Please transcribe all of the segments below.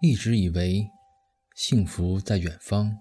一直以为幸福在远方，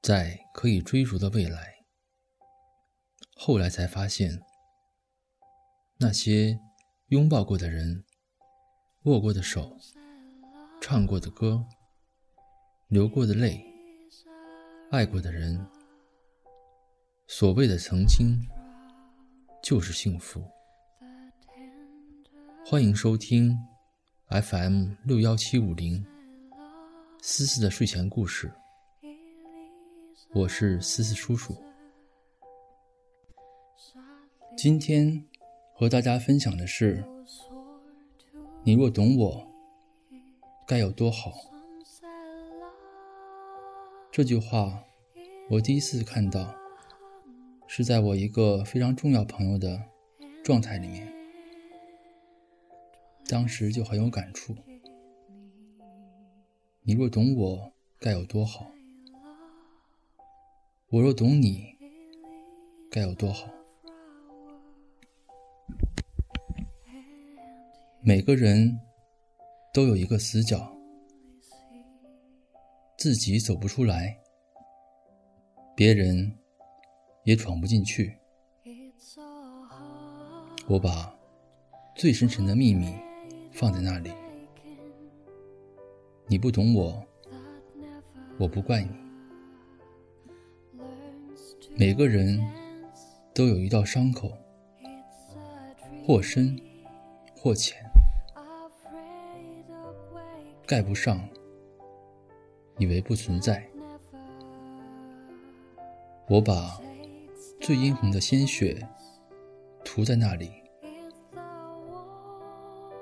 在可以追逐的未来。后来才发现，那些拥抱过的人、握过的手、唱过的歌、流过的泪、爱过的人，所谓的曾经，就是幸福。欢迎收听 FM 六幺七五零思思的睡前故事，我是思思叔叔。今天和大家分享的是：你若懂我，该有多好。这句话我第一次看到，是在我一个非常重要朋友的状态里面。当时就很有感触。你若懂我，该有多好；我若懂你，该有多好。每个人都有一个死角，自己走不出来，别人也闯不进去。我把最深沉的秘密。放在那里，你不懂我，我不怪你。每个人都有一道伤口，或深或浅，盖不上，以为不存在。我把最殷红的鲜血涂在那里。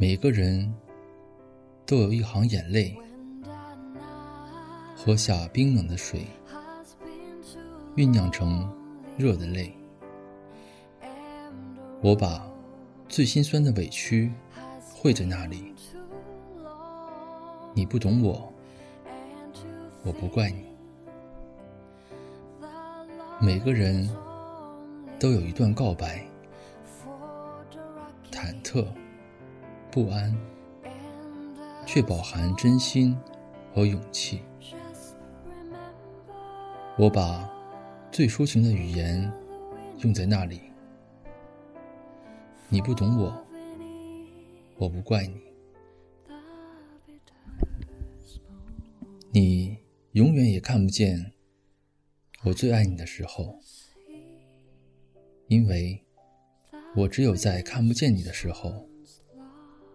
每个人都有一行眼泪，喝下冰冷的水，酝酿成热的泪。我把最心酸的委屈汇在那里。你不懂我，我不怪你。每个人都有一段告白，忐忑。不安，却饱含真心和勇气。我把最抒情的语言用在那里。你不懂我，我不怪你。你永远也看不见我最爱你的时候，因为我只有在看不见你的时候。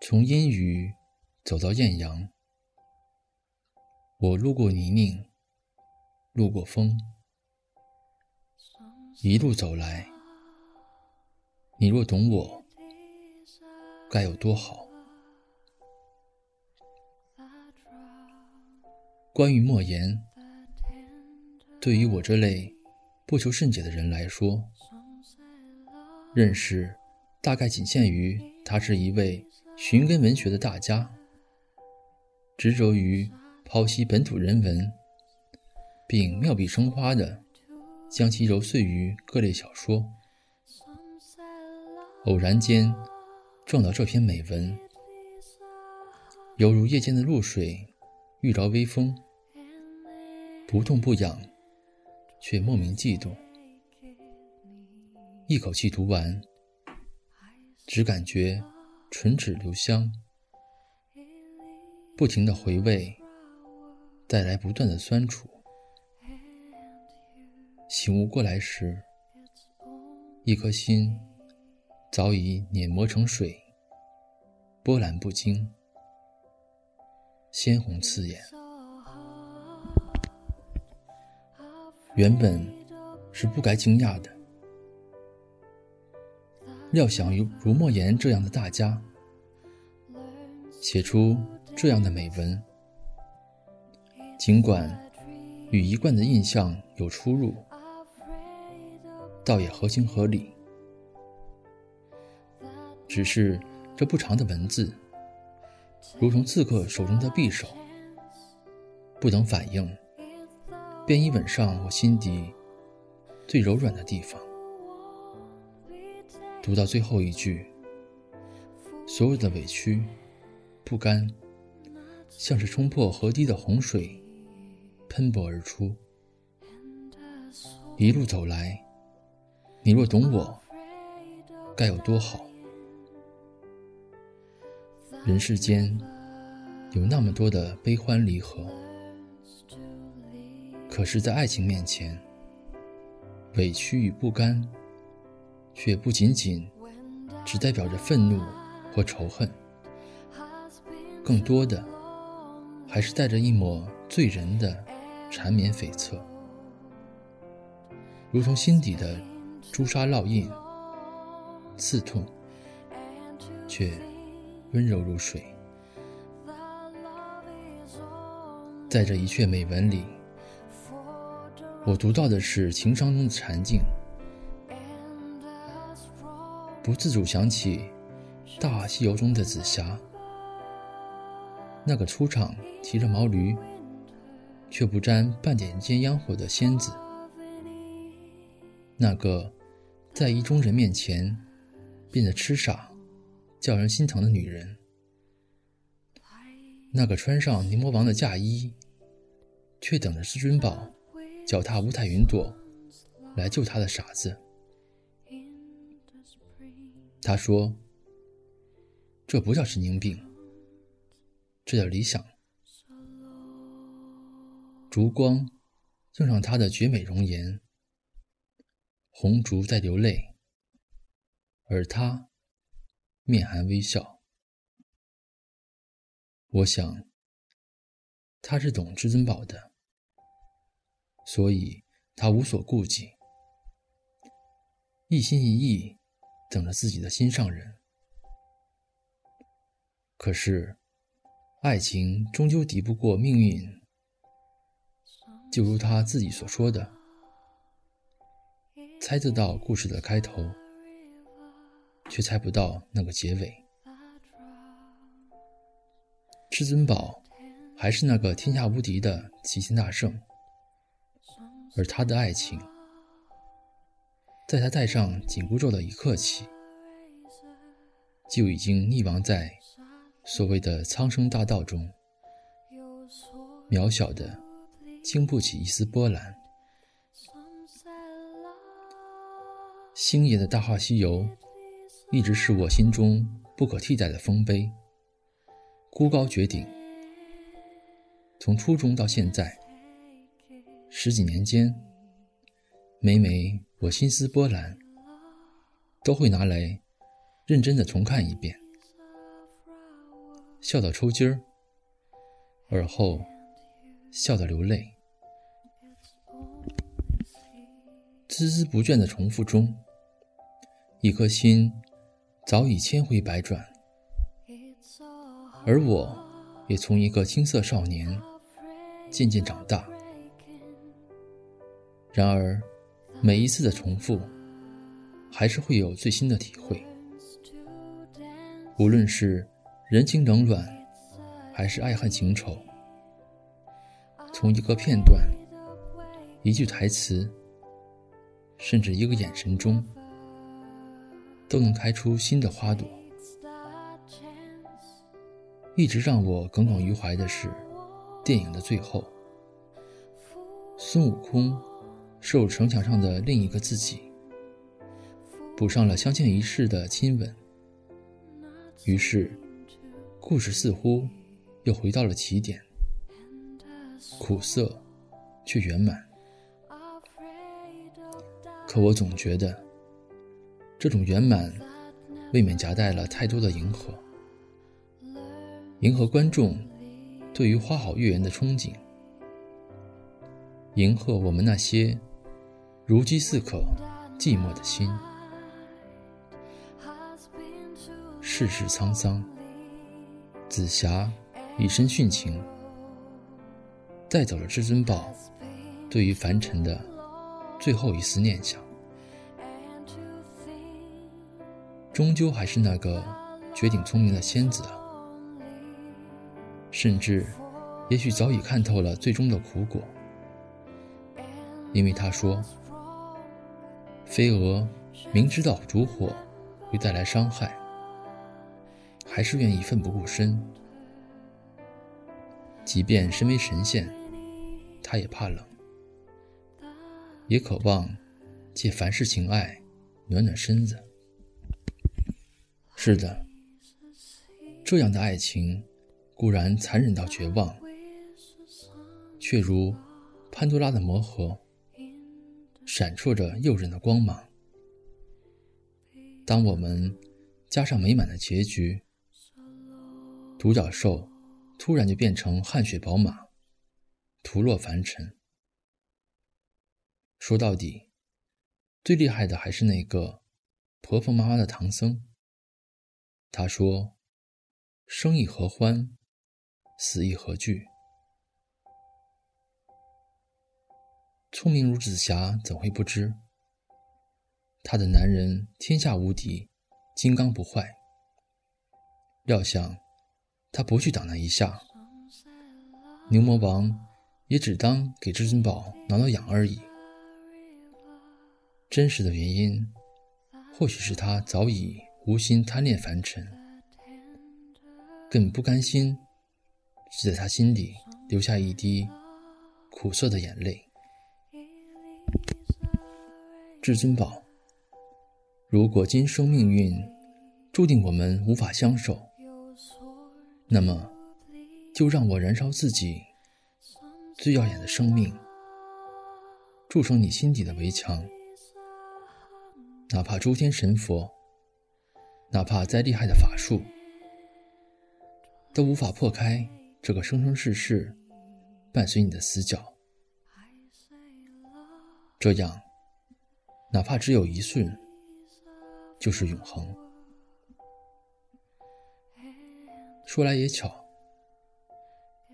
从阴雨走到艳阳，我路过泥泞，路过风，一路走来。你若懂我，该有多好。关于莫言，对于我这类不求甚解的人来说，认识大概仅限于他是一位。寻根文学的大家，执着于剖析本土人文，并妙笔生花的将其揉碎于各类小说。偶然间撞到这篇美文，犹如夜间的露水遇着微风，不痛不痒，却莫名悸动。一口气读完，只感觉唇齿留香，不停的回味，带来不断的酸楚。醒悟过来时，一颗心早已碾磨成水，波澜不惊，鲜红刺眼。原本是不该惊讶的，料想如如莫言这样的大家写出这样的美文，尽管与一贯的印象有出入，倒也合情合理。只是这不长的文字，如同刺客手中的匕首，不等反应。便已吻上我心底最柔软的地方。读到最后一句，所有的委屈、不甘，像是冲破河堤的洪水，喷薄而出。一路走来，你若懂我，该有多好。人世间有那么多的悲欢离合。可是，在爱情面前，委屈与不甘，却不仅仅只代表着愤怒或仇恨，更多的还是带着一抹醉人的缠绵悱恻，如同心底的朱砂烙印，刺痛，却温柔如水。在这一阙美文里。我读到的是情伤中的禅境，不自主想起《大西游》中的紫霞，那个出场提着毛驴却不沾半点尖烟火的仙子，那个在意中人面前变得痴傻、叫人心疼的女人，那个穿上牛魔王的嫁衣却等着至尊宝。脚踏五彩云朵来救他的傻子，他说：“这不叫神经病，这叫理想。”烛光映上她的绝美容颜，红烛在流泪，而他面含微笑。我想，他是懂至尊宝的。所以，他无所顾忌，一心一意等着自己的心上人。可是，爱情终究敌不过命运。就如他自己所说的：“猜得到故事的开头，却猜不到那个结尾。”至尊宝还是那个天下无敌的齐天大圣。而他的爱情，在他戴上紧箍咒的一刻起，就已经溺亡在所谓的苍生大道中，渺小的，经不起一丝波澜。星爷的《大话西游》一直是我心中不可替代的丰碑，孤高绝顶。从初中到现在。十几年间，每每我心思波澜，都会拿来认真的重看一遍，笑到抽筋儿，而后笑到流泪，孜孜不倦的重复中，一颗心早已千回百转，而我也从一个青涩少年渐渐长大。然而，每一次的重复，还是会有最新的体会。无论是人情冷暖，还是爱恨情仇，从一个片段、一句台词，甚至一个眼神中，都能开出新的花朵。一直让我耿耿于怀的是，电影的最后，孙悟空。受城墙上的另一个自己，补上了相见一世的亲吻，于是，故事似乎又回到了起点，苦涩却圆满。可我总觉得，这种圆满未免夹带了太多的迎合，迎合观众对于花好月圆的憧憬，迎合我们那些如饥似渴、寂寞的心。世事沧桑，紫霞以身殉情，带走了至尊宝对于凡尘的最后一丝念想。终究还是那个绝顶聪明的仙子啊，甚至也许早已看透了最终的苦果，因为他说：“飞蛾明知道烛火会带来伤害。”还是愿意奋不顾身，即便身为神仙，他也怕冷，也渴望借凡世情爱暖暖身子。是的，这样的爱情固然残忍到绝望，却如潘多拉的魔盒，闪烁着诱人的光芒。当我们加上美满的结局。独角兽突然就变成汗血宝马，图落凡尘。说到底，最厉害的还是那个婆婆妈妈的唐僧。他说：“生亦何欢，死亦何惧。”聪明如紫霞，怎会不知？她的男人天下无敌，金刚不坏。料想。他不去挡那一下，牛魔王也只当给至尊宝挠挠痒而已。真实的原因，或许是他早已无心贪恋凡尘，更不甘心只在他心底留下一滴苦涩的眼泪。至尊宝，如果今生命运注定我们无法相守。那么，就让我燃烧自己最耀眼的生命，筑成你心底的围墙。哪怕诸天神佛，哪怕再厉害的法术，都无法破开这个生生世世伴随你的死角。这样，哪怕只有一瞬，就是永恒。说来也巧，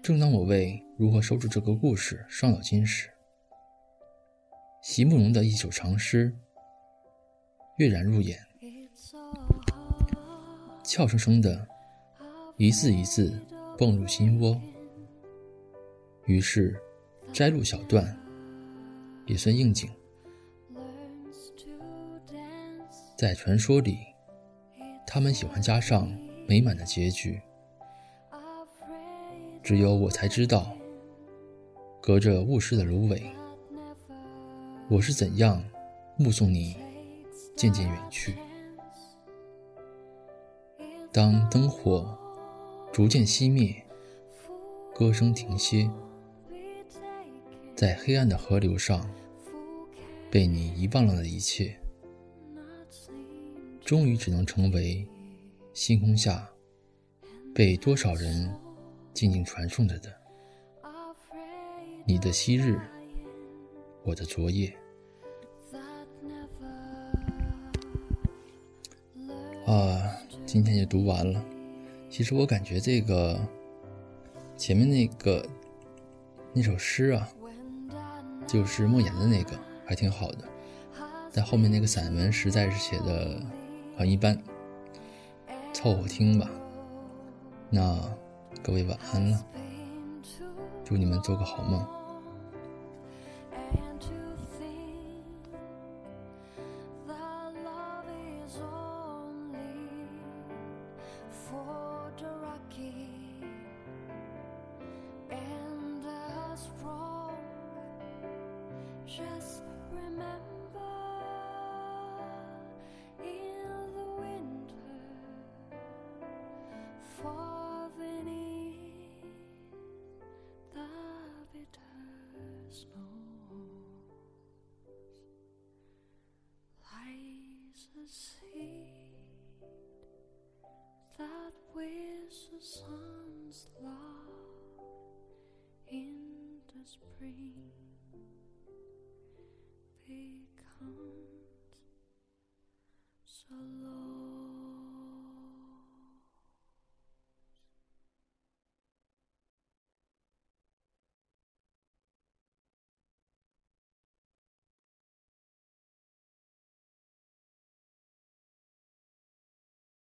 正当我为如何收住这个故事伤脑筋时，席慕容的一首长诗跃然入眼，俏生生的，一字一字蹦入心窝。于是摘录小段，也算应景。在传说里，他们喜欢加上美满的结局。只有我才知道，隔着雾室的芦苇，我是怎样目送你渐渐远去。当灯火逐渐熄灭，歌声停歇，在黑暗的河流上，被你遗忘了的一切，终于只能成为星空下被多少人。静静传颂着的，你的昔日，我的昨夜。啊，今天就读完了。其实我感觉这个前面那个那首诗啊，就是莫言的那个，还挺好的。但后面那个散文实在是写的很一般，凑合听吧。那各位晚安了，祝你们做个好梦。just with the sun's love in the spring becomes so low.